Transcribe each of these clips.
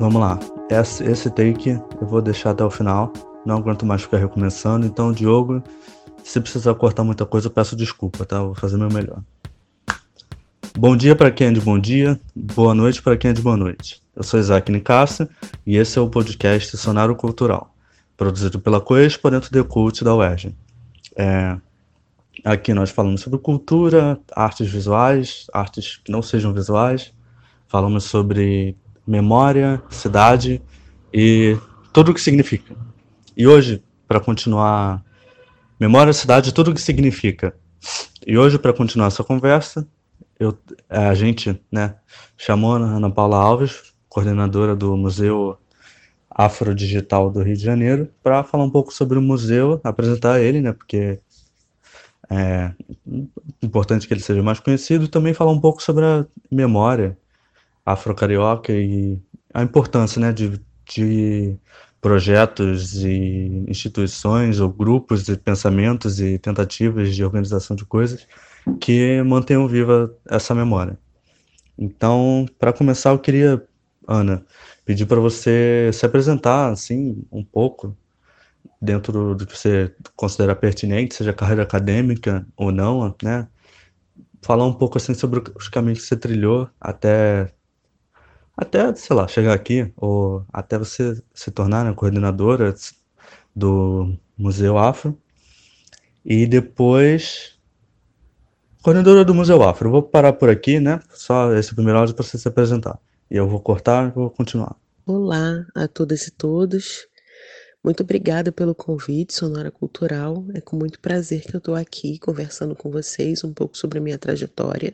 Vamos lá. Esse, esse take eu vou deixar até o final. Não aguento mais ficar recomeçando. Então, Diogo, se precisar cortar muita coisa, eu peço desculpa, tá? vou fazer meu melhor. Bom dia para quem é de bom dia, boa noite para quem é de boa noite. Eu sou Isaac Nicasso e esse é o podcast Sonário Cultural, produzido pela Coexpo dentro do Cult da UERJ. É, aqui nós falamos sobre cultura, artes visuais, artes que não sejam visuais, falamos sobre memória, cidade e tudo o que significa. E hoje, para continuar memória, cidade, tudo o que significa. E hoje, para continuar essa conversa, eu, a gente né, chamou a Ana Paula Alves, coordenadora do Museu Afrodigital do Rio de Janeiro, para falar um pouco sobre o museu, apresentar ele, né, porque é importante que ele seja mais conhecido, e também falar um pouco sobre a memória afro-carioca e a importância né, de, de projetos e instituições ou grupos de pensamentos e tentativas de organização de coisas que mantenham viva essa memória. Então, para começar, eu queria, Ana, pedir para você se apresentar assim um pouco dentro do que você considera pertinente, seja carreira acadêmica ou não, né? Falar um pouco assim sobre os caminhos que você trilhou até até, sei lá, chegar aqui, ou até você se tornar né, coordenadora do Museu Afro. E depois, coordenadora do Museu Afro. Eu vou parar por aqui, né? Só esse primeiro áudio para você se apresentar. E eu vou cortar e vou continuar. Olá a todas e todos. Muito obrigada pelo convite, Sonora Cultural. É com muito prazer que eu estou aqui conversando com vocês um pouco sobre a minha trajetória.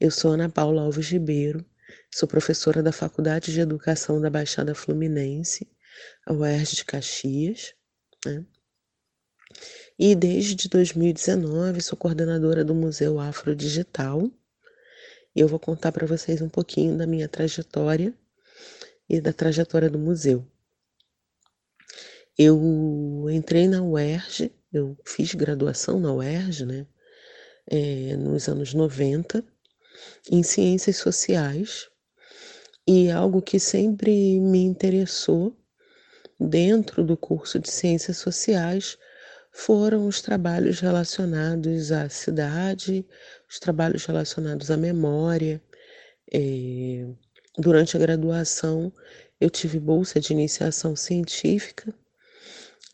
Eu sou Ana Paula Alves Ribeiro, Sou professora da Faculdade de Educação da Baixada Fluminense, a UERJ de Caxias, né? E desde 2019 sou coordenadora do Museu Afro Digital. E eu vou contar para vocês um pouquinho da minha trajetória e da trajetória do museu. Eu entrei na UERJ, eu fiz graduação na UERJ, né? É, nos anos 90, em ciências sociais, e algo que sempre me interessou dentro do curso de Ciências Sociais foram os trabalhos relacionados à cidade, os trabalhos relacionados à memória. É, durante a graduação, eu tive bolsa de iniciação científica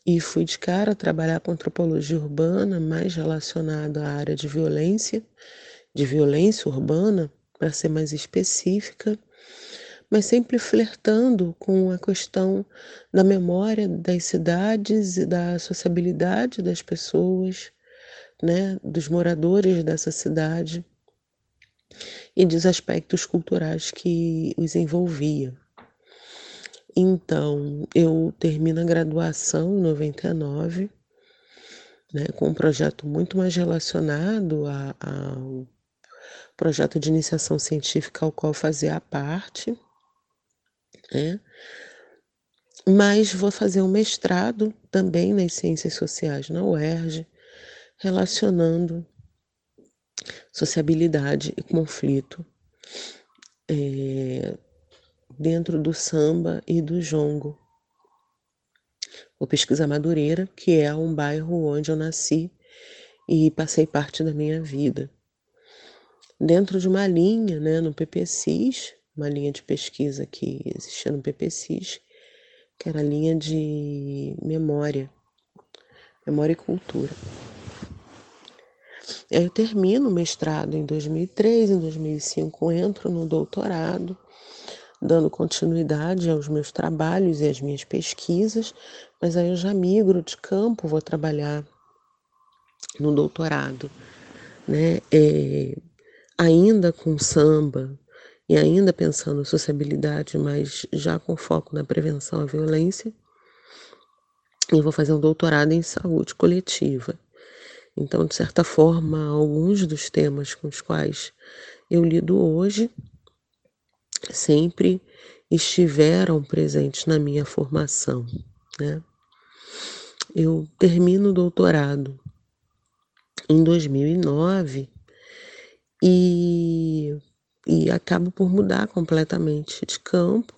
e fui de cara trabalhar com antropologia urbana, mais relacionada à área de violência, de violência urbana, para ser mais específica mas sempre flertando com a questão da memória das cidades e da sociabilidade das pessoas, né, dos moradores dessa cidade e dos aspectos culturais que os envolvia. Então, eu termino a graduação em 99, né, com um projeto muito mais relacionado ao projeto de iniciação científica ao qual fazia parte, né? Mas vou fazer um mestrado também nas ciências sociais na UERJ, relacionando sociabilidade e conflito é, dentro do samba e do jongo. Vou pesquisar Madureira, que é um bairro onde eu nasci e passei parte da minha vida. Dentro de uma linha, né, no PPCIS, uma linha de pesquisa que existia no PPCIS, que era a linha de memória, memória e cultura. Eu termino o mestrado em 2003, em 2005 entro no doutorado, dando continuidade aos meus trabalhos e às minhas pesquisas, mas aí eu já migro de campo, vou trabalhar no doutorado, né? É, ainda com samba, e ainda pensando em sociabilidade, mas já com foco na prevenção à violência. E vou fazer um doutorado em saúde coletiva. Então, de certa forma, alguns dos temas com os quais eu lido hoje sempre estiveram presentes na minha formação. Né? Eu termino o doutorado em 2009 e e acabo por mudar completamente de campo,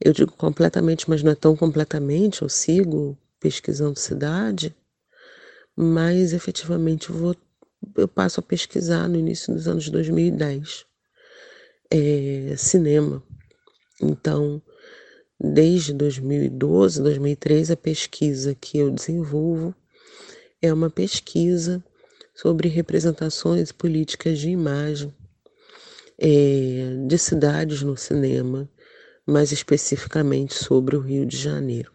Eu digo completamente, mas não é tão completamente, eu sigo pesquisando cidade, mas efetivamente vou, eu passo a pesquisar no início dos anos 2010 é, cinema. Então, desde 2012, 2013, a pesquisa que eu desenvolvo é uma pesquisa sobre representações políticas de imagem é, de cidades no cinema, mais especificamente sobre o Rio de Janeiro.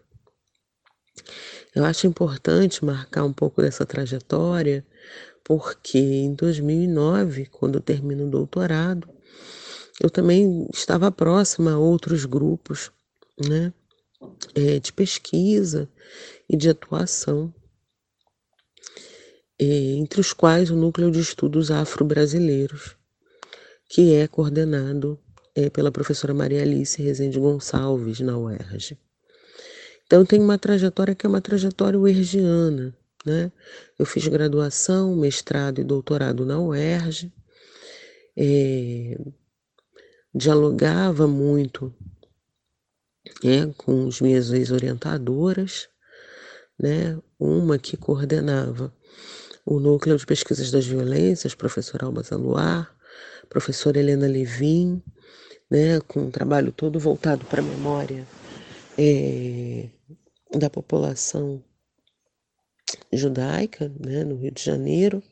Eu acho importante marcar um pouco dessa trajetória, porque em 2009, quando eu termino o doutorado, eu também estava próxima a outros grupos né, é, de pesquisa e de atuação, é, entre os quais o Núcleo de Estudos Afro-Brasileiros, que é coordenado é, pela professora Maria Alice Rezende Gonçalves, na UERJ. Então, tem uma trajetória que é uma trajetória uergiana. Né? Eu fiz graduação, mestrado e doutorado na UERJ, é, dialogava muito é, com as minhas ex-orientadoras, né? uma que coordenava o Núcleo de Pesquisas das Violências, professora Alba Zaluar, professora Helena Levin, né, com um trabalho todo voltado para a memória é, da população judaica, né, no Rio de Janeiro,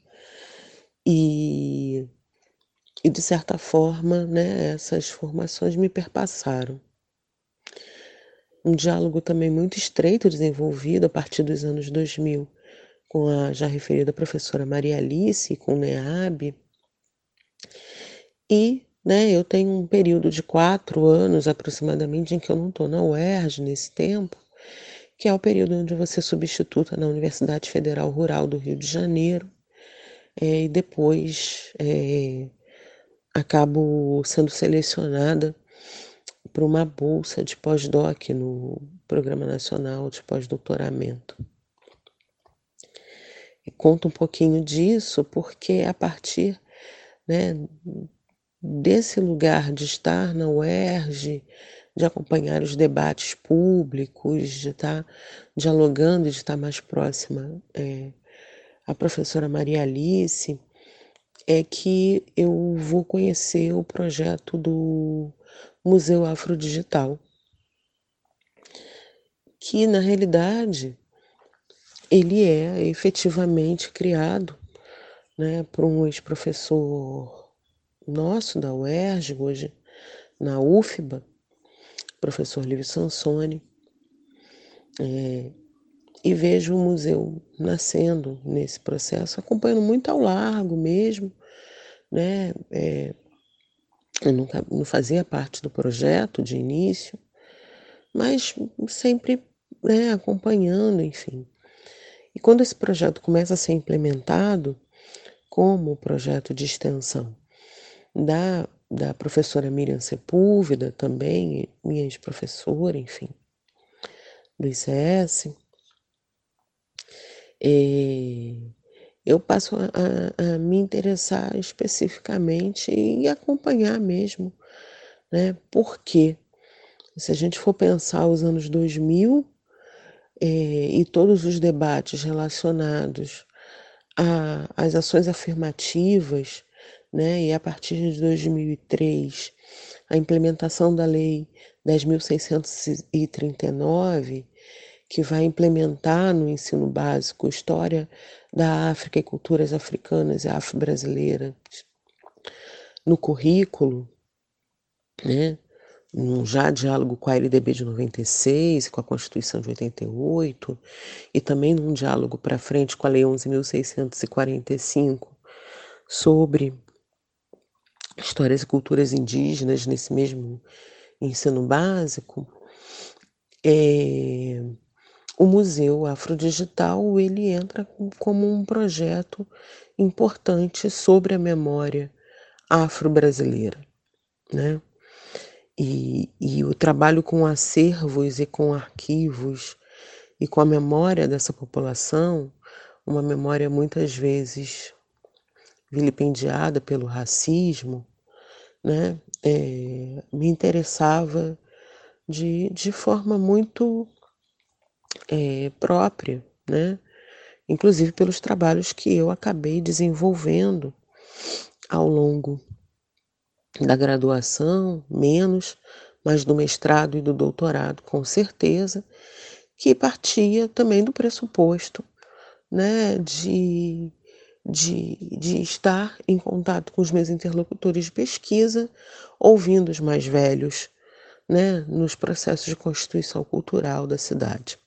e, e de certa forma, né, essas formações me perpassaram. Um diálogo também muito estreito desenvolvido a partir dos anos 2000 com a já referida professora Maria Alice, com o NEAB, e né, eu tenho um período de quatro anos aproximadamente em que eu não estou na UERJ nesse tempo, que é o período onde você substituta na Universidade Federal Rural do Rio de Janeiro, é, e depois é, acabo sendo selecionada para uma bolsa de pós-doc no Programa Nacional de Pós-Doutoramento. Conto um pouquinho disso porque a partir né, desse lugar de estar na UERJ, de acompanhar os debates públicos, de estar dialogando, de estar mais próxima é, à professora Maria Alice, é que eu vou conhecer o projeto do Museu Afrodigital, que na realidade ele é efetivamente criado né, por um ex-professor nosso da UERJ, hoje na UFBA, professor Livio Sansoni, é, e vejo o museu nascendo nesse processo, acompanhando muito ao largo mesmo, né? É, eu nunca, não fazia parte do projeto de início, mas sempre né, acompanhando, enfim. E quando esse projeto começa a ser implementado, como projeto de extensão da, da professora Miriam Sepúlveda, também, minha ex-professora, enfim, do ICS, é, eu passo a, a, a, me interessar especificamente e acompanhar mesmo, né? Porque se a gente for pensar os anos 2000 é, e todos os debates relacionados às ações afirmativas né? E a partir de 2003, a implementação da Lei 10.639, que vai implementar no ensino básico história da África e culturas africanas e afro-brasileiras no currículo, né? num já diálogo com a LDB de 96, com a Constituição de 88, e também num diálogo para frente com a Lei 11.645 sobre histórias e culturas indígenas nesse mesmo ensino básico, é, o Museu Afrodigital ele entra como um projeto importante sobre a memória afro-brasileira, né? E, e o trabalho com acervos e com arquivos e com a memória dessa população, uma memória muitas vezes vilipendiada pelo racismo, né, é, me interessava de, de forma muito é, própria, né? inclusive pelos trabalhos que eu acabei desenvolvendo ao longo da graduação, menos, mas do mestrado e do doutorado, com certeza, que partia também do pressuposto né, de, de, de estar em contato com os meus interlocutores de pesquisa, ouvindo os mais velhos né, nos processos de constituição cultural da cidade.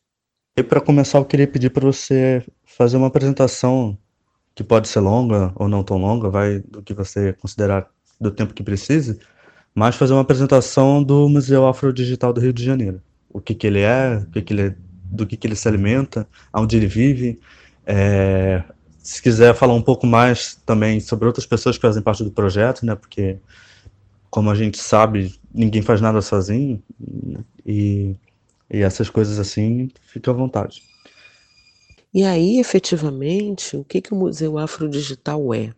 E para começar, eu queria pedir para você fazer uma apresentação que pode ser longa ou não tão longa, vai do que você considerar do tempo que precise, mas fazer uma apresentação do Museu Afrodigital do Rio de Janeiro. O que, que ele é, o que, que ele, do que, que ele se alimenta, onde ele vive. É, se quiser falar um pouco mais também sobre outras pessoas que fazem parte do projeto, né? Porque, como a gente sabe, ninguém faz nada sozinho. E e essas coisas assim, fica à vontade. E aí, efetivamente, o que, que o Museu Afrodigital é?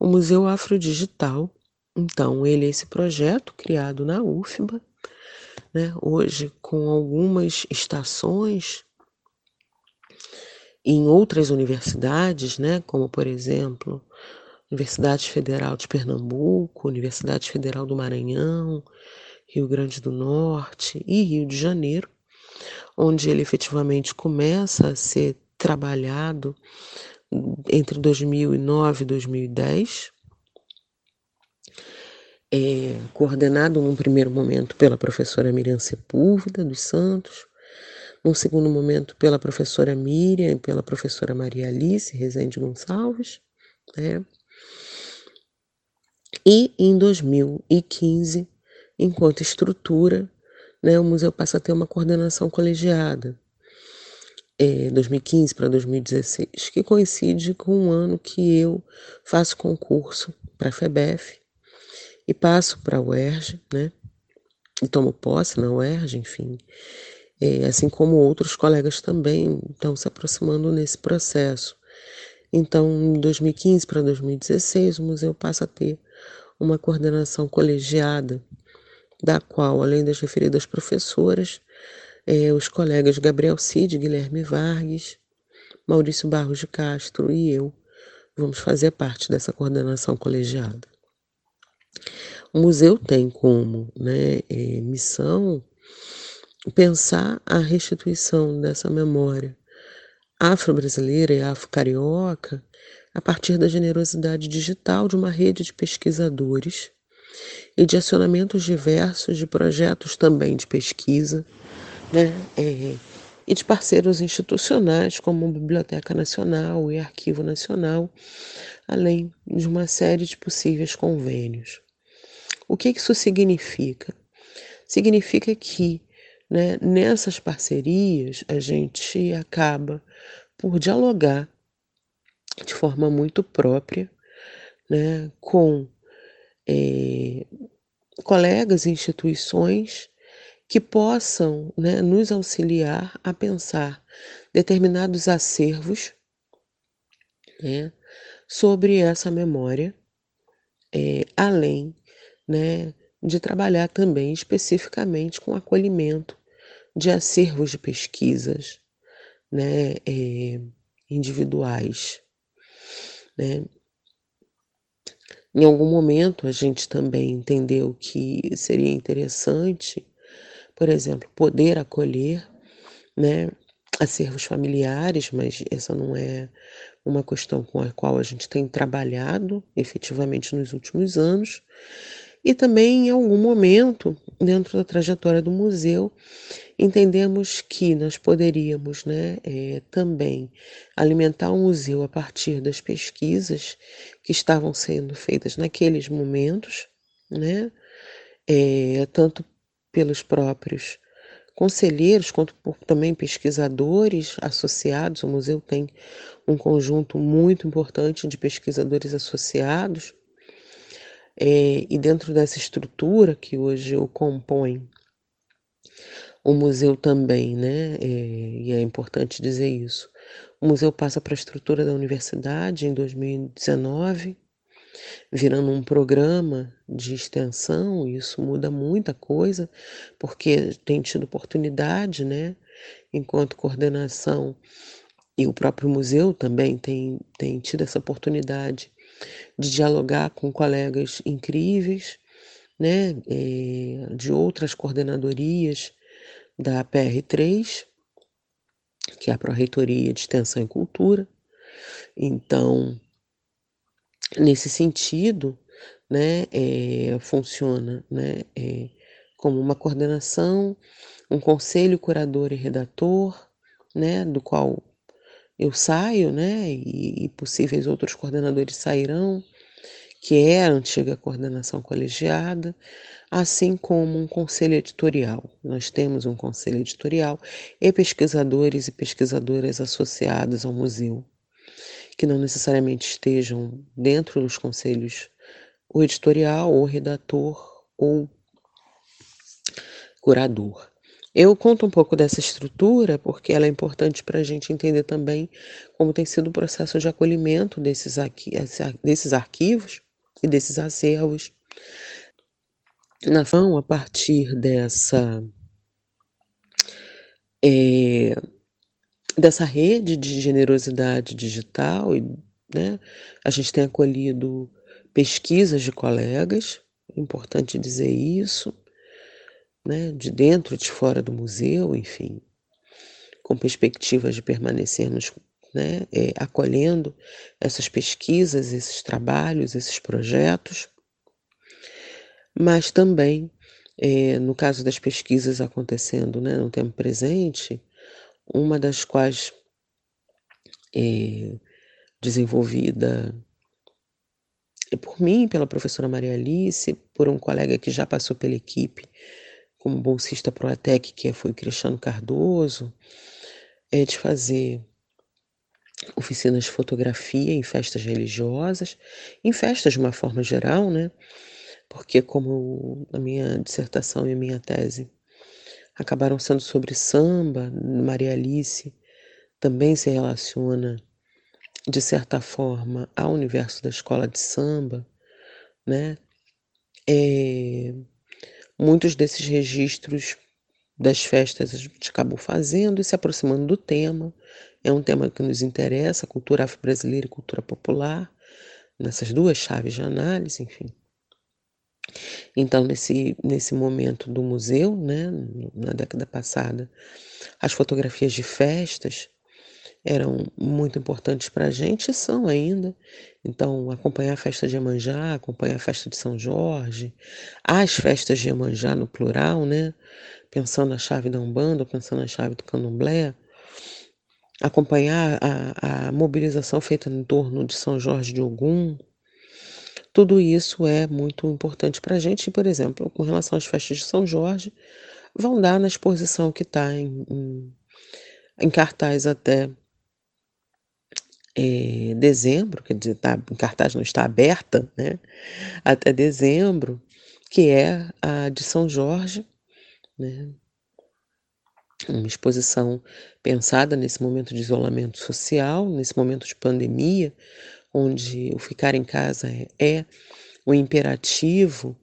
O Museu Afrodigital, então, ele é esse projeto criado na UFBA, né, hoje com algumas estações em outras universidades, né, como por exemplo, Universidade Federal de Pernambuco, Universidade Federal do Maranhão, Rio Grande do Norte e Rio de Janeiro, onde ele efetivamente começa a ser trabalhado entre 2009 e 2010, é, coordenado num primeiro momento pela professora Miriam Sepúlveda dos Santos, num segundo momento pela professora Miriam e pela professora Maria Alice Rezende Gonçalves, né? E em 2015 enquanto estrutura, né, o museu passa a ter uma coordenação colegiada. É, 2015 para 2016, que coincide com o ano que eu faço concurso para a FEBEF e passo para a UERJ, né? E tomo posse na UERJ, enfim. É, assim como outros colegas também estão se aproximando nesse processo. Então, em 2015 para 2016, o museu passa a ter uma coordenação colegiada da qual, além das referidas professoras, eh, os colegas Gabriel Cid, Guilherme Vargas, Maurício Barros de Castro e eu vamos fazer parte dessa coordenação colegiada. O museu tem como né, eh, missão pensar a restituição dessa memória afro-brasileira e afro-carioca a partir da generosidade digital de uma rede de pesquisadores e de acionamentos diversos de projetos também de pesquisa, né? É, e de parceiros institucionais como Biblioteca Nacional e Arquivo Nacional, além de uma série de possíveis convênios. O que isso significa? Significa que né, nessas parcerias a gente acaba por dialogar de forma muito própria né, com é, colegas e instituições que possam né, nos auxiliar a pensar determinados acervos né, sobre essa memória, é, além né, de trabalhar também especificamente com acolhimento de acervos de pesquisas né, é, individuais. Né? Em algum momento a gente também entendeu que seria interessante, por exemplo, poder acolher, né, acervos familiares, mas essa não é uma questão com a qual a gente tem trabalhado efetivamente nos últimos anos. E também, em algum momento, dentro da trajetória do museu, entendemos que nós poderíamos né, é, também alimentar o museu a partir das pesquisas que estavam sendo feitas naqueles momentos, né, é, tanto pelos próprios conselheiros quanto por também pesquisadores associados. O museu tem um conjunto muito importante de pesquisadores associados é, e dentro dessa estrutura que hoje o compõe, o museu também, né? É, e é importante dizer isso. O museu passa para a estrutura da universidade em 2019, virando um programa de extensão, isso muda muita coisa, porque tem tido oportunidade, né, enquanto coordenação, e o próprio museu também tem, tem tido essa oportunidade de dialogar com colegas incríveis, né, é, de outras coordenadorias da PR3, que é a Pró-Reitoria de Extensão e Cultura. Então, nesse sentido, né, é, funciona né, é, como uma coordenação, um conselho curador e redator, né, do qual eu saio, né, e, e possíveis outros coordenadores sairão, que é a antiga coordenação colegiada, assim como um conselho editorial. Nós temos um conselho editorial e pesquisadores e pesquisadoras associados ao museu, que não necessariamente estejam dentro dos conselhos, o editorial, ou redator, ou curador. Eu conto um pouco dessa estrutura porque ela é importante para a gente entender também como tem sido o processo de acolhimento desses, arqui desses arquivos e desses acervos. Na a partir dessa, é, dessa rede de generosidade digital, e, né, a gente tem acolhido pesquisas de colegas, é importante dizer isso, né, de dentro de fora do museu, enfim, com perspectivas de permanecermos né, é, acolhendo essas pesquisas, esses trabalhos, esses projetos, mas também, é, no caso das pesquisas acontecendo né, no tempo presente, uma das quais é desenvolvida por mim, pela professora Maria Alice, por um colega que já passou pela equipe como bolsista Proatec, que foi o Cristiano Cardoso, é de fazer oficinas de fotografia em festas religiosas, em festas de uma forma geral, né? Porque como a minha dissertação e a minha tese acabaram sendo sobre samba, Maria Alice também se relaciona de certa forma ao universo da escola de samba, né? É, Muitos desses registros das festas a gente acabou fazendo e se aproximando do tema. É um tema que nos interessa, cultura afro-brasileira e cultura popular, nessas duas chaves de análise, enfim. Então, nesse, nesse momento do museu, né, na década passada, as fotografias de festas eram muito importantes para a gente e são ainda. Então, acompanhar a festa de Iemanjá, acompanhar a festa de São Jorge, as festas de Iemanjá no plural, né? Pensando na chave da Umbanda, pensando na chave do Candomblé, acompanhar a, a mobilização feita em torno de São Jorge de Ogum, tudo isso é muito importante para a gente. Por exemplo, com relação às festas de São Jorge, vão dar na exposição que está em, em, em cartaz até é, dezembro, quer dizer, tá, em cartaz não está aberta, né? Até dezembro, que é a de São Jorge, né? Uma exposição pensada nesse momento de isolamento social, nesse momento de pandemia, onde o ficar em casa é, o imperativo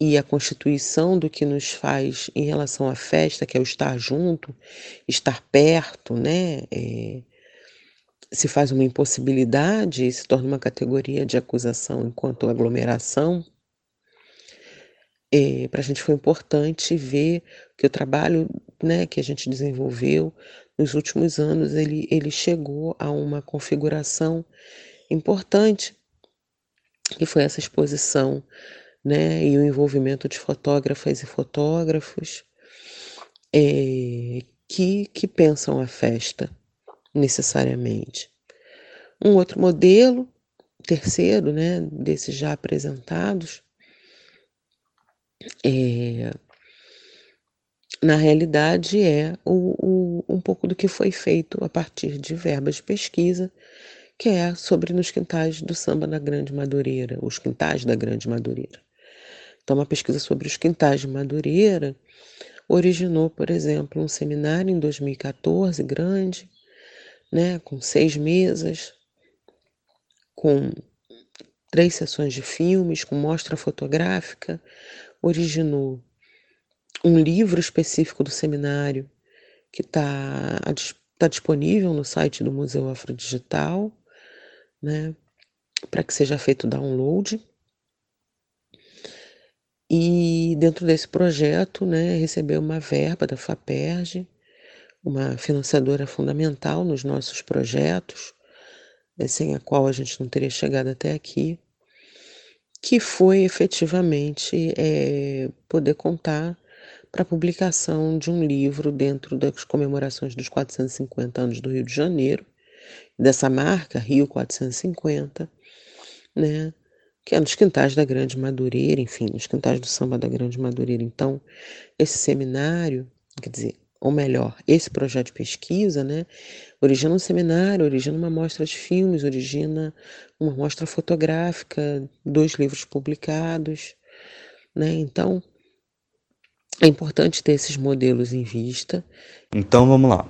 e a constituição do que nos faz em relação à festa, que é o estar junto, estar perto, né? É, se faz uma impossibilidade e se torna uma categoria de acusação enquanto aglomeração, é, para a gente foi importante ver que o trabalho né, que a gente desenvolveu nos últimos anos ele, ele chegou a uma configuração importante, que foi essa exposição né, e o envolvimento de fotógrafas e fotógrafos é, que, que pensam a festa necessariamente. Um outro modelo, terceiro, né, desses já apresentados, é, na realidade é o, o, um pouco do que foi feito a partir de verbas de pesquisa, que é sobre nos quintais do samba na Grande Madureira, os quintais da Grande Madureira. Então, uma pesquisa sobre os quintais de Madureira originou, por exemplo, um seminário em 2014 grande, né, com seis mesas, com três sessões de filmes com mostra fotográfica, originou um livro específico do seminário que está tá disponível no site do Museu Afrodigital, né, para que seja feito download. E dentro desse projeto, né, recebeu uma verba da FAPERJ, uma financiadora fundamental nos nossos projetos, né, sem a qual a gente não teria chegado até aqui, que foi efetivamente é, poder contar para a publicação de um livro dentro das comemorações dos 450 anos do Rio de Janeiro, dessa marca Rio 450, né? Que é nos quintais da Grande Madureira, enfim, nos quintais do samba da Grande Madureira. Então, esse seminário, quer dizer, ou melhor, esse projeto de pesquisa, né, origina um seminário, origina uma mostra de filmes, origina uma mostra fotográfica, dois livros publicados, né? Então, é importante ter esses modelos em vista. Então vamos lá.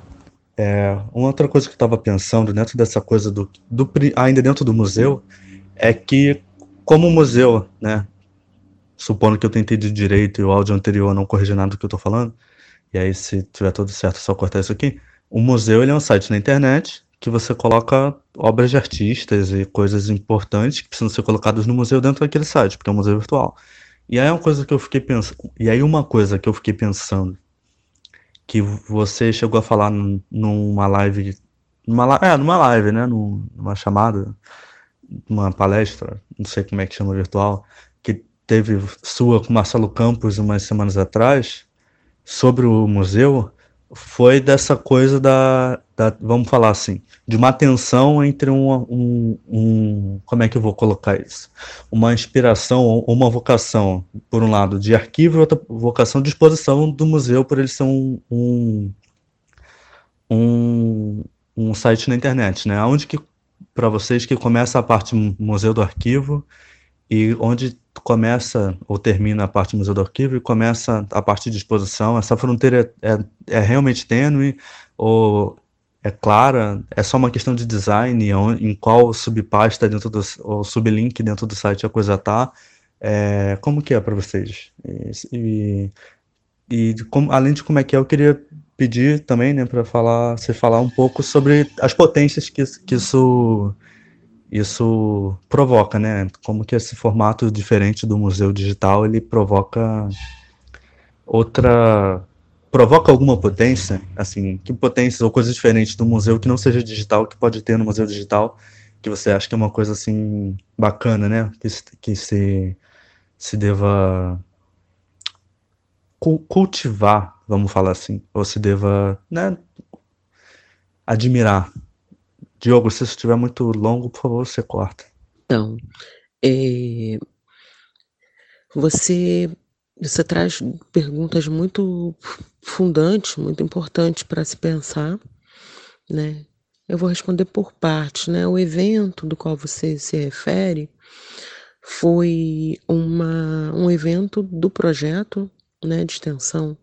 É, uma outra coisa que eu estava pensando dentro dessa coisa do, do, ainda dentro do museu é que como o museu, né, supondo que eu tentei de direito e o áudio anterior não corrigir nada do que eu estou falando, e aí se tiver tudo certo é só cortar isso aqui. O museu ele é um site na internet que você coloca obras de artistas e coisas importantes que precisam ser colocadas no museu dentro daquele site, porque é um museu virtual. E aí uma coisa que eu fiquei pensando, e aí uma coisa que eu fiquei pensando que você chegou a falar numa live, numa, é, numa live, né, numa chamada, numa palestra, não sei como é que chama virtual, que teve sua com Marcelo Campos umas semanas atrás, sobre o museu, foi dessa coisa da, da, vamos falar assim, de uma tensão entre um, um, um, como é que eu vou colocar isso? Uma inspiração uma vocação, por um lado, de arquivo e outra vocação de exposição do museu, por ele ser um, um, um, um site na internet, né? Onde que, para vocês, que começa a parte museu do arquivo e onde começa ou termina a parte museu do arquivo e começa a parte de exposição, essa fronteira é, é, é realmente tênue ou é clara, é só uma questão de design, em qual subpasta dentro do, ou sublink dentro do site a coisa tá, é, como que é para vocês? E, e como, além de como é que é, eu queria pedir também, né, para falar, você falar um pouco sobre as potências que, que isso isso provoca, né? Como que esse formato diferente do museu digital ele provoca outra provoca alguma potência, assim, que potências ou coisas diferentes do museu que não seja digital, que pode ter no museu digital, que você acha que é uma coisa assim bacana, né? Que, que se, se deva cultivar, vamos falar assim, ou se deva, né, admirar. Diogo, se isso estiver muito longo, por favor, você corta. Então, é, você você traz perguntas muito fundantes, muito importantes para se pensar, né? Eu vou responder por partes, né? O evento do qual você se refere foi uma, um evento do projeto né, de extensão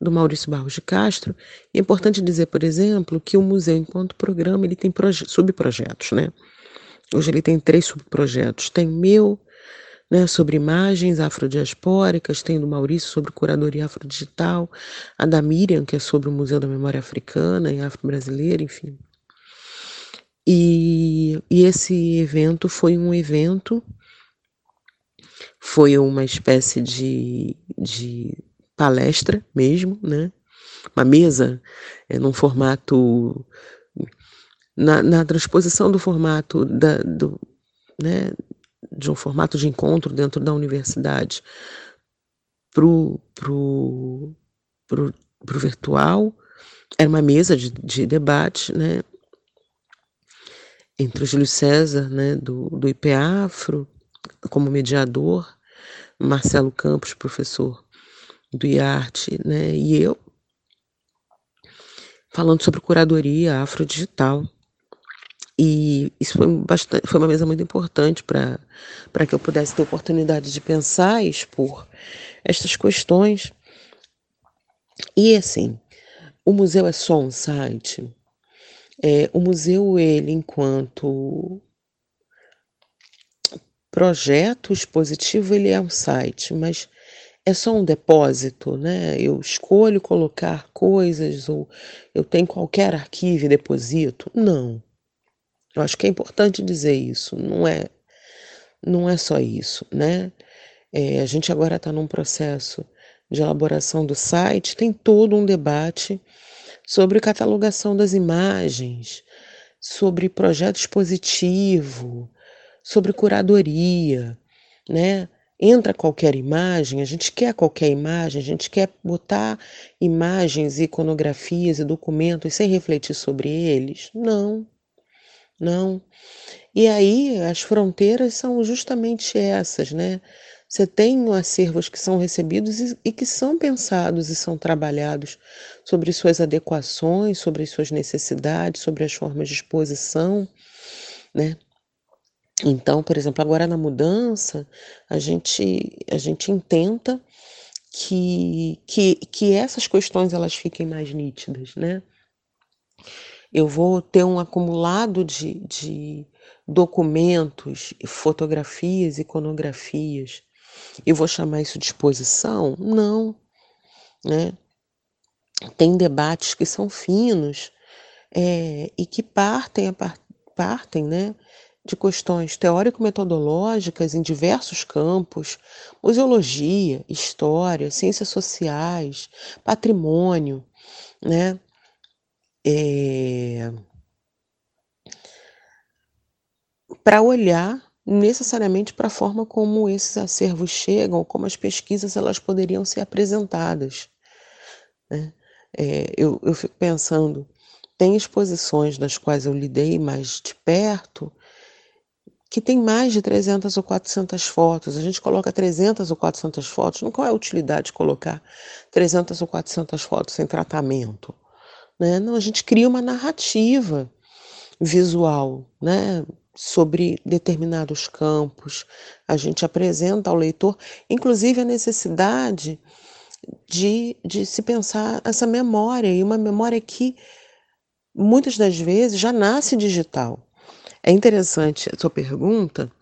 do Maurício Barros de Castro. É importante dizer, por exemplo, que o museu, enquanto programa, ele tem subprojetos, né? Hoje ele tem três subprojetos. Tem meu, né, sobre imagens afrodiaspóricas, tem do Maurício sobre curadoria afrodigital, a da Miriam, que é sobre o Museu da Memória Africana e Afro-Brasileira, enfim. E, e esse evento foi um evento, foi uma espécie de, de palestra mesmo, né? Uma mesa é, num formato na, na transposição do formato da, do, né, de um formato de encontro dentro da universidade para o pro, pro, pro virtual. Era uma mesa de, de debate né, entre o Júlio César, né, do, do IPAFRO, como mediador, Marcelo Campos, professor do IARTE, né, e eu, falando sobre curadoria afrodigital. E isso foi, bastante, foi uma mesa muito importante para que eu pudesse ter oportunidade de pensar e expor estas questões. E assim, o museu é só um site. É, o museu, ele, enquanto projeto expositivo ele é um site, mas é só um depósito, né? Eu escolho colocar coisas ou eu tenho qualquer arquivo e deposito? Não. Eu acho que é importante dizer isso. Não é, não é só isso, né? É, a gente agora está num processo de elaboração do site, tem todo um debate sobre catalogação das imagens, sobre projeto expositivo, sobre curadoria, né? Entra qualquer imagem, a gente quer qualquer imagem, a gente quer botar imagens, iconografias e documentos sem refletir sobre eles? Não, não. E aí as fronteiras são justamente essas, né? Você tem acervos que são recebidos e, e, que são pensados e são trabalhados sobre suas adequações, sobre as suas necessidades, sobre as formas de exposição, né? Então, por exemplo, agora na mudança, a gente, a gente intenta que, que, que essas questões elas fiquem mais nítidas, né? Eu vou ter um acumulado de, de documentos, fotografias, iconografias, e vou chamar isso de exposição? Não, né? Tem debates que são finos é, e que partem, partem, né? De questões teórico-metodológicas em diversos campos, museologia, história, ciências sociais, patrimônio, né? É... Para olhar necessariamente para a forma como esses acervos chegam, como as pesquisas elas poderiam ser apresentadas. Né? É, eu, eu fico pensando, tem exposições das quais eu lidei mais de perto que tem mais de 300 ou 400 fotos. A gente coloca 300 ou 400 fotos. Não qual é a utilidade de colocar 300 ou 400 fotos sem tratamento? Né? Não, a gente cria uma narrativa visual, né? sobre determinados campos. A gente apresenta ao leitor, inclusive, a necessidade de, de se pensar essa memória, e uma memória que muitas das vezes já nasce digital. É interessante a sua pergunta,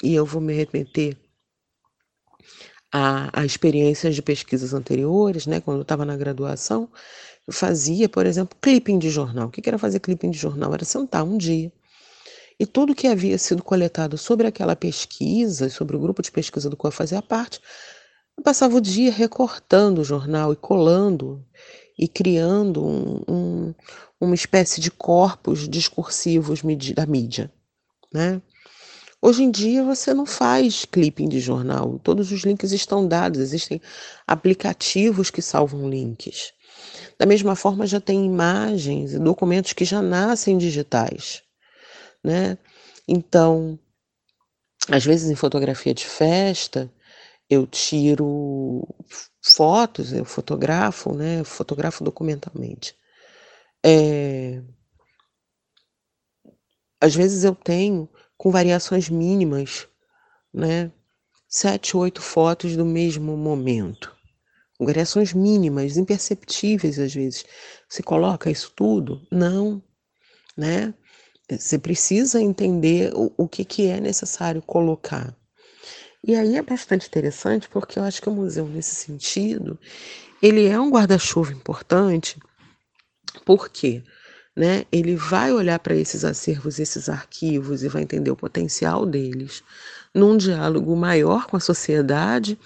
e eu vou me remeter a, a experiências de pesquisas anteriores, né? Quando eu estava na graduação, eu fazia, por exemplo, clipping de jornal. O que era fazer clipping de jornal? Era sentar um dia e tudo que havia sido coletado sobre aquela pesquisa, sobre o grupo de pesquisa do qual eu fazia parte, eu passava o dia recortando o jornal e colando e criando um, um, uma espécie de corpos discursivos da mídia. Né? Hoje em dia você não faz clipping de jornal, todos os links estão dados, existem aplicativos que salvam links. Da mesma forma, já tem imagens e documentos que já nascem digitais. Né? Então, às vezes em fotografia de festa, eu tiro fotos, eu fotografo, né? Eu fotografo documentalmente. É, às vezes eu tenho com variações mínimas, né? Sete, oito fotos do mesmo momento. Com variações mínimas, imperceptíveis às vezes. Você coloca isso tudo? Não, né? Você precisa entender o, o que, que é necessário colocar. E aí é bastante interessante porque eu acho que o museu, nesse sentido, ele é um guarda-chuva importante, porque né, ele vai olhar para esses acervos, esses arquivos e vai entender o potencial deles num diálogo maior com a sociedade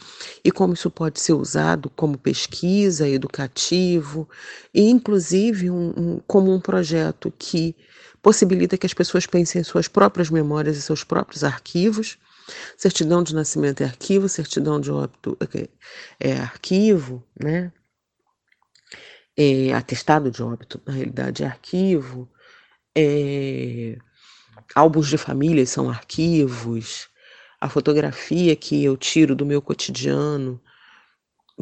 e como isso pode ser usado como pesquisa, educativo e inclusive um, um, como um projeto que possibilita que as pessoas pensem em suas próprias memórias e seus próprios arquivos. Certidão de nascimento é arquivo, certidão de óbito é, é arquivo, né? É, atestado de óbito, na realidade, é arquivo. É, álbuns de família são arquivos. A fotografia que eu tiro do meu cotidiano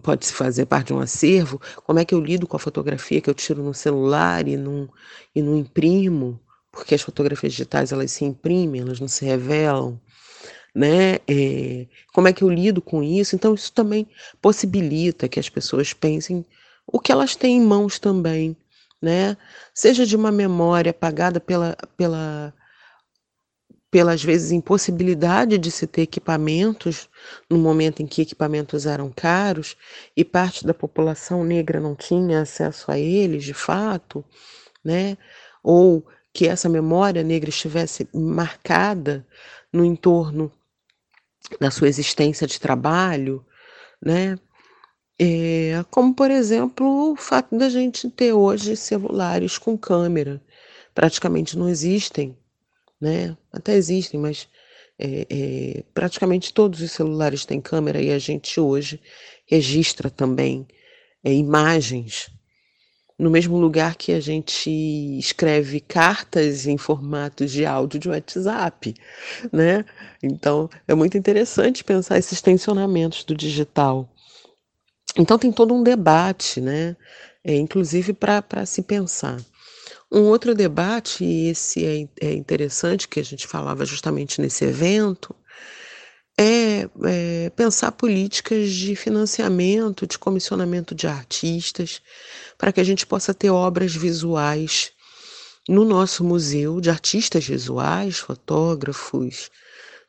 pode se fazer parte de um acervo. Como é que eu lido com a fotografia que eu tiro no celular e não, e não imprimo? porque as fotografias digitais elas se imprimem, elas não se revelam, né? É, como é que eu lido com isso? Então isso também possibilita que as pessoas pensem o que elas têm em mãos também, né? Seja de uma memória apagada pela, pela pelas vezes impossibilidade de se ter equipamentos no momento em que equipamentos eram caros e parte da população negra não tinha acesso a eles de fato, né? Ou que essa memória negra estivesse marcada no entorno da sua existência de trabalho, né? É, como, por exemplo, o fato da gente ter hoje celulares com câmera. Praticamente não existem, né? Até existem, mas é, é, praticamente todos os celulares têm câmera e a gente hoje registra também é, imagens no mesmo lugar que a gente escreve cartas em formatos de áudio de WhatsApp, né? Então é muito interessante pensar esses tensionamentos do digital. Então tem todo um debate, né? É, inclusive para se pensar. Um outro debate, e esse é, é interessante, que a gente falava justamente nesse evento, é, é, pensar políticas de financiamento, de comissionamento de artistas, para que a gente possa ter obras visuais no nosso museu de artistas visuais, fotógrafos,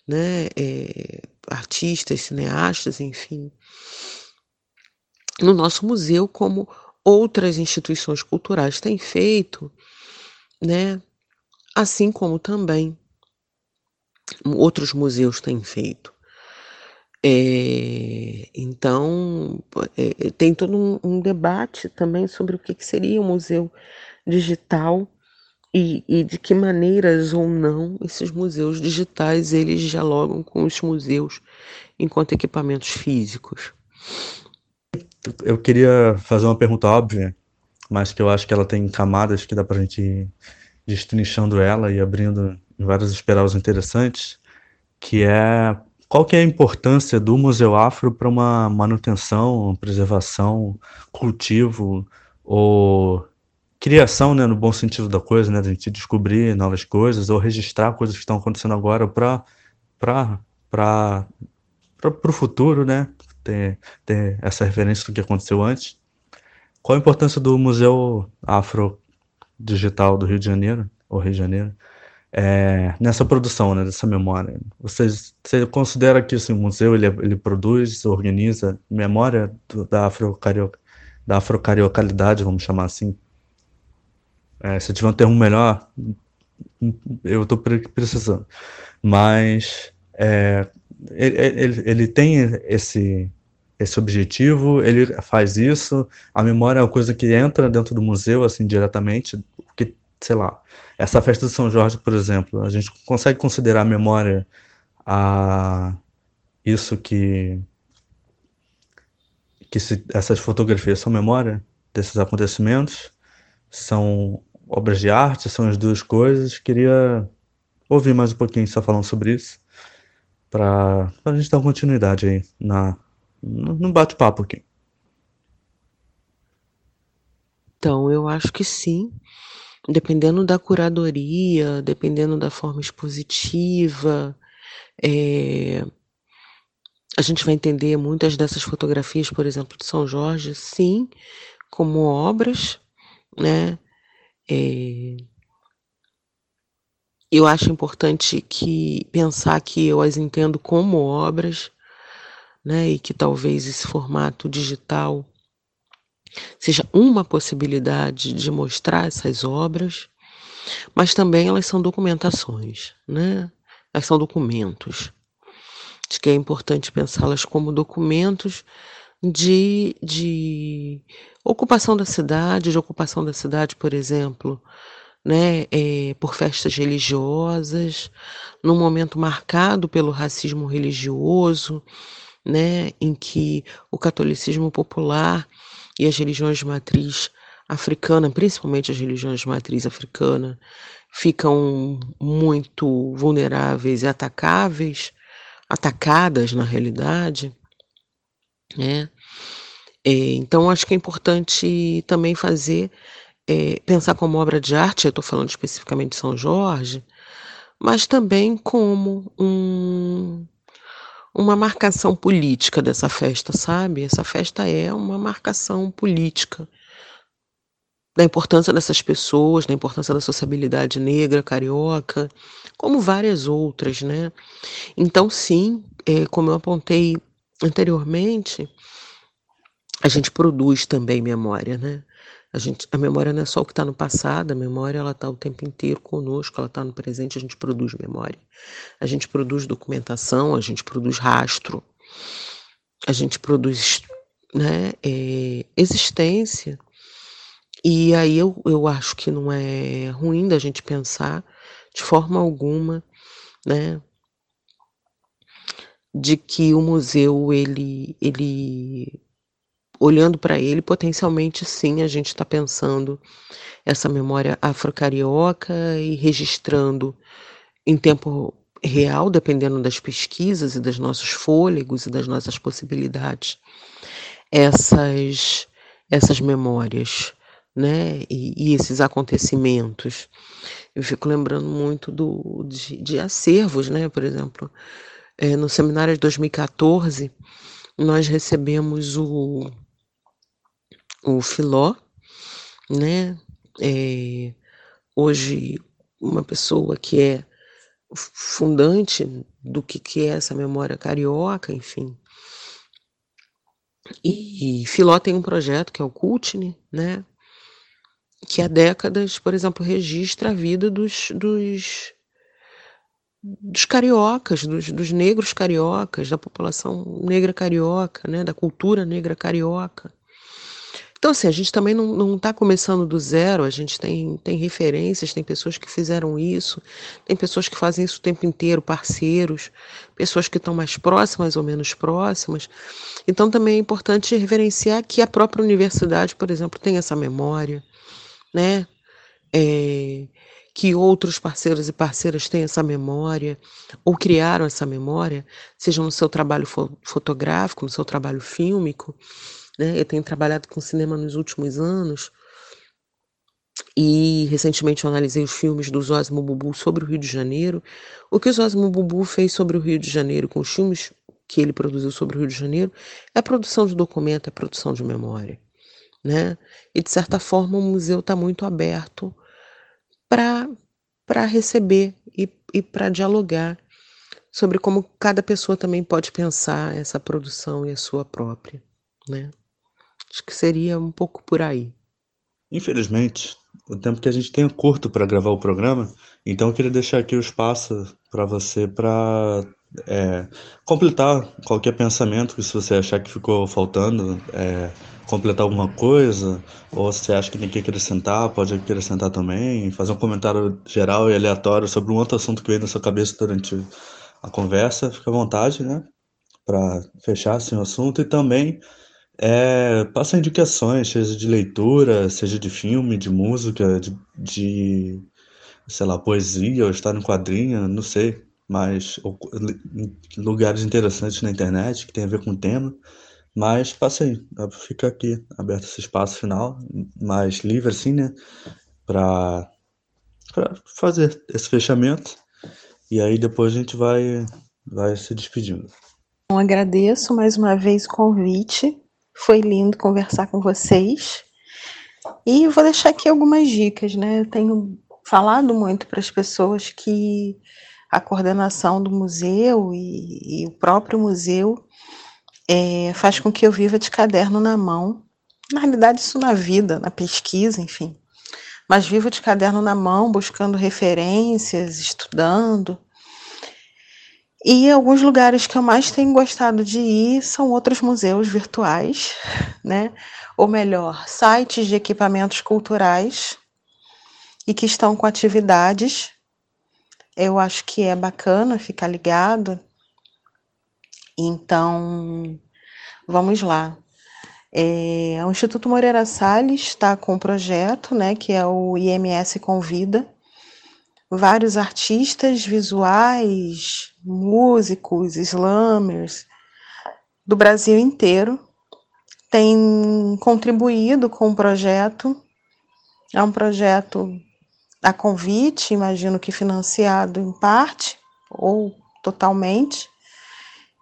né, é, artistas, cineastas, enfim, no nosso museu, como outras instituições culturais têm feito, né, assim como também outros museus têm feito. É, então, é, tem todo um, um, debate também sobre o que, que seria um museu digital e, e, de que maneiras ou não esses museus digitais eles dialogam com os museus enquanto equipamentos físicos. Eu queria fazer uma pergunta óbvia, mas que eu acho que ela tem camadas que dá para a gente ir destrinchando ela e abrindo várias espirales interessantes, que é qual que é a importância do Museu Afro para uma manutenção, preservação, cultivo ou criação, né, no bom sentido da coisa, né, de a gente descobrir novas coisas ou registrar coisas que estão acontecendo agora para para para para o futuro, né, ter, essa referência do que aconteceu antes. Qual a importância do Museu Afro Digital do Rio de Janeiro, ou Rio de Janeiro, é, nessa produção, né, memória. Você, considera que assim, o museu ele, ele produz, organiza memória do, da afro-carioca, da afro-cariocalidade, vamos chamar assim? É, se tiver um termo melhor, eu estou precisando. Mas é, ele, ele, ele tem esse, esse objetivo, ele faz isso, a memória é uma coisa que entra dentro do museu, assim, diretamente, que, sei lá, essa festa de São Jorge, por exemplo, a gente consegue considerar a memória a isso que que se, essas fotografias são memória desses acontecimentos, são obras de arte, são as duas coisas. Queria ouvir mais um pouquinho só falando sobre isso, para a gente dar continuidade aí na, no bate-papo aqui. Então, eu acho que sim dependendo da curadoria, dependendo da forma expositiva, é, a gente vai entender muitas dessas fotografias, por exemplo, de São Jorge, sim, como obras, né? É, eu acho importante que pensar que eu as entendo como obras, né? E que talvez esse formato digital seja uma possibilidade de mostrar essas obras, mas também elas são documentações, né? Elas são documentos. Acho que é importante pensá-las como documentos de, de ocupação da cidade, de ocupação da cidade, por exemplo, né, é, por festas religiosas, num momento marcado pelo racismo religioso, né, em que o catolicismo popular e as religiões de matriz africana, principalmente as religiões de matriz africana, ficam muito vulneráveis e atacáveis, atacadas na realidade, né? É, então acho que é importante também fazer é, pensar como obra de arte, eu estou falando especificamente de São Jorge, mas também como um uma marcação política dessa festa, sabe? Essa festa é uma marcação política da importância dessas pessoas, da importância da sociabilidade negra, carioca, como várias outras, né? Então, sim, é, como eu apontei anteriormente, a gente produz também memória, né? A, gente, a memória não é só o que está no passado, a memória ela está o tempo inteiro conosco, ela está no presente, a gente produz memória. A gente produz documentação, a gente produz rastro, a gente produz né, é, existência. E aí eu, eu acho que não é ruim da gente pensar de forma alguma, né, de que o museu ele ele olhando para ele, potencialmente sim, a gente está pensando essa memória afro-carioca e registrando em tempo real, dependendo das pesquisas e dos nossos fôlegos e das nossas possibilidades, essas, essas memórias, né? E, e esses acontecimentos. Eu fico lembrando muito do, de, de acervos, né? Por exemplo, é, no seminário de 2014, nós recebemos o o Filó, né? É, hoje, uma pessoa que é fundante do que, que é essa memória carioca, enfim. E, e Filó tem um projeto que é o Cultine, né? Que há décadas, por exemplo, registra a vida dos, dos, dos cariocas, dos, dos negros cariocas, da população negra carioca, né? Da cultura negra carioca. Então, assim, a gente também não está começando do zero, a gente tem, tem referências, tem pessoas que fizeram isso, tem pessoas que fazem isso o tempo inteiro, parceiros, pessoas que estão mais próximas ou menos próximas. Então, também é importante referenciar que a própria universidade, por exemplo, tem essa memória, né? É, que outros parceiros e parceiras têm essa memória, ou criaram essa memória, seja no seu trabalho fo fotográfico, no seu trabalho fílmico, né? Eu tenho trabalhado com cinema nos últimos anos e recentemente eu analisei os filmes do Zosimo Bubu sobre o Rio de Janeiro. O que o Zosimo Bubu fez sobre o Rio de Janeiro com os filmes que ele produziu sobre o Rio de Janeiro é a produção de documento, é a produção de memória. Né? E de certa forma o museu está muito aberto para receber e, e para dialogar sobre como cada pessoa também pode pensar essa produção e a sua própria. Né? Acho que seria um pouco por aí. Infelizmente, o tempo que a gente tem é curto para gravar o programa, então eu queria deixar aqui o espaço para você para é, completar qualquer pensamento que se você achar que ficou faltando, é, completar alguma coisa, ou se você acha que tem que acrescentar, pode acrescentar também, fazer um comentário geral e aleatório sobre um outro assunto que veio na sua cabeça durante a conversa, fica à vontade, né? Para fechar assim, o assunto e também é, passa indicações, seja de leitura, seja de filme, de música, de, de sei lá, poesia, ou estar no quadrinho, não sei, mas ou, lugares interessantes na internet que tem a ver com o tema. Mas passa aí, fica aqui aberto esse espaço final, mais livre assim, né? Para fazer esse fechamento. E aí depois a gente vai, vai se despedindo. Agradeço mais uma vez o convite foi lindo conversar com vocês. E vou deixar aqui algumas dicas, né? Eu tenho falado muito para as pessoas que a coordenação do museu e, e o próprio museu é, faz com que eu viva de caderno na mão. Na realidade, isso na vida, na pesquisa, enfim. Mas vivo de caderno na mão, buscando referências, estudando. E alguns lugares que eu mais tenho gostado de ir são outros museus virtuais, né? Ou melhor, sites de equipamentos culturais e que estão com atividades. Eu acho que é bacana ficar ligado. Então, vamos lá. É, o Instituto Moreira Salles está com um projeto, né, que é o IMS Convida, vários artistas visuais, músicos, slammers do Brasil inteiro têm contribuído com o projeto. É um projeto a convite, imagino que financiado em parte ou totalmente.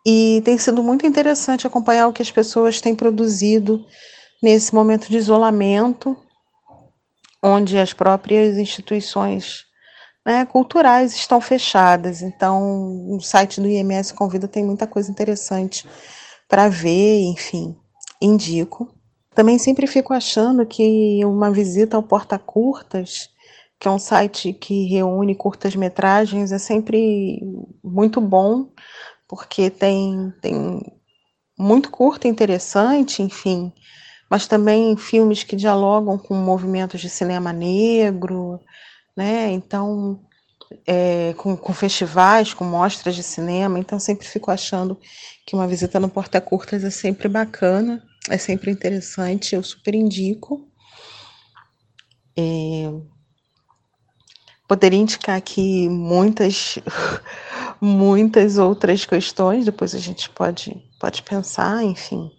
E tem sido muito interessante acompanhar o que as pessoas têm produzido nesse momento de isolamento onde as próprias instituições né, culturais estão fechadas. Então, o site do IMS Convida tem muita coisa interessante para ver, enfim, indico. Também sempre fico achando que uma visita ao Porta Curtas, que é um site que reúne curtas-metragens, é sempre muito bom, porque tem, tem muito curta interessante, enfim, mas também filmes que dialogam com movimentos de cinema negro, né? Então, é, com, com, festivais, com mostras de cinema, então sempre fico achando que uma visita no Porta Curtas é sempre bacana, é sempre interessante, eu super indico. É, poderia indicar aqui muitas, muitas outras questões, depois a gente pode, pode pensar, enfim.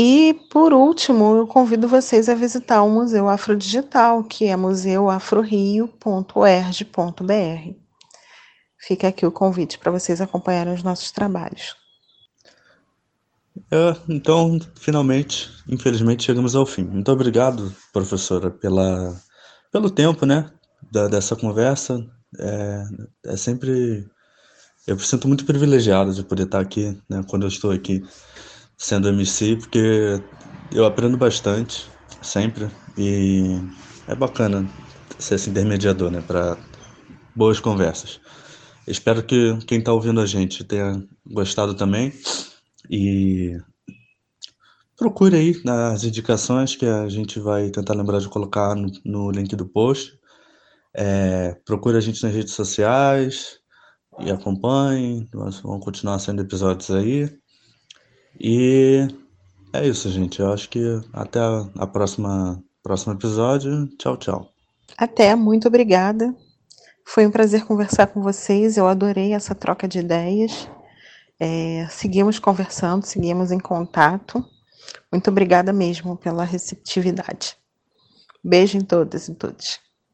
E, por último, eu convido vocês a visitar o Museu Afrodigital, que é museuafrorio.erg.br. Fica aqui o convite para vocês acompanharem os nossos trabalhos. É, então, finalmente, infelizmente, chegamos ao fim. Muito obrigado, professora, pela, pelo tempo, né, da, dessa conversa. É, é sempre... Eu me sinto muito privilegiado de poder estar aqui, né, quando eu estou aqui sendo MC, porque eu aprendo bastante, sempre, e é bacana ser esse intermediador, né, para boas conversas. Espero que quem está ouvindo a gente tenha gostado também e procure aí nas indicações que a gente vai tentar lembrar de colocar no, no link do post. É, procure a gente nas redes sociais e acompanhe. Nós vamos continuar sendo episódios aí. E é isso, gente. Eu acho que até a, próxima próximo episódio. Tchau, tchau. Até, muito obrigada. Foi um prazer conversar com vocês. Eu adorei essa troca de ideias. É, seguimos conversando, seguimos em contato. Muito obrigada mesmo pela receptividade. Beijo em todas e todos.